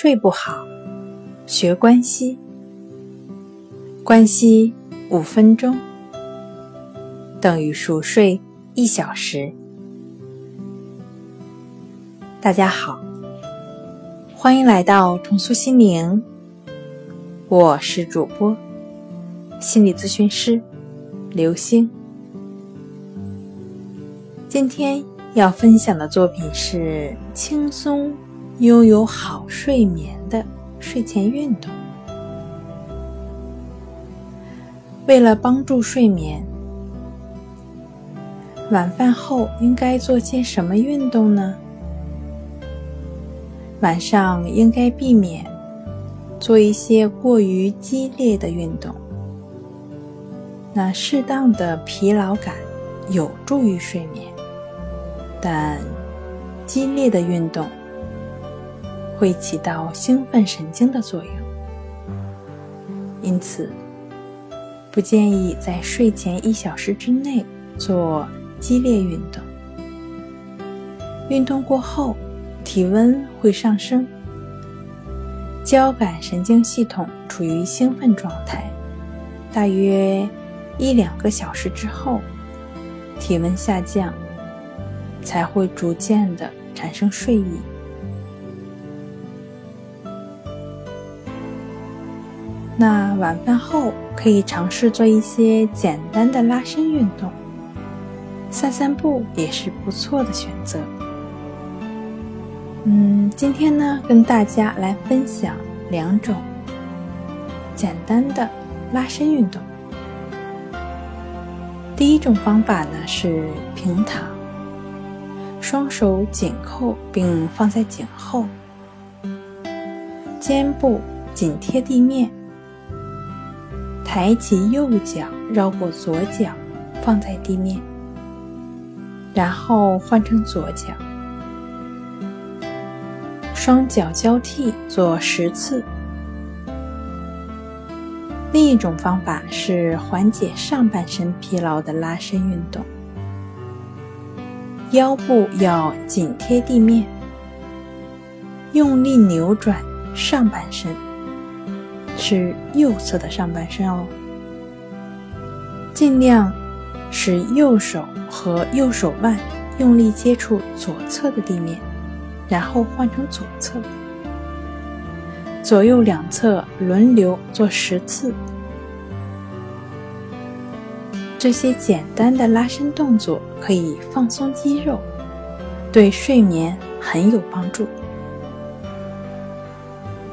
睡不好，学关息。关息五分钟等于熟睡一小时。大家好，欢迎来到重塑心灵，我是主播心理咨询师刘星。今天要分享的作品是轻松。拥有好睡眠的睡前运动。为了帮助睡眠，晚饭后应该做些什么运动呢？晚上应该避免做一些过于激烈的运动。那适当的疲劳感有助于睡眠，但激烈的运动。会起到兴奋神经的作用，因此不建议在睡前一小时之内做激烈运动。运动过后，体温会上升，交感神经系统处于兴奋状态，大约一两个小时之后，体温下降，才会逐渐的产生睡意。那晚饭后可以尝试做一些简单的拉伸运动，散散步也是不错的选择。嗯，今天呢，跟大家来分享两种简单的拉伸运动。第一种方法呢是平躺，双手紧扣并放在颈后，肩部紧贴地面。抬起右脚，绕过左脚，放在地面，然后换成左脚，双脚交替做十次。另一种方法是缓解上半身疲劳的拉伸运动，腰部要紧贴地面，用力扭转上半身。是右侧的上半身哦，尽量使右手和右手腕用力接触左侧的地面，然后换成左侧，左右两侧轮流做十次。这些简单的拉伸动作可以放松肌肉，对睡眠很有帮助。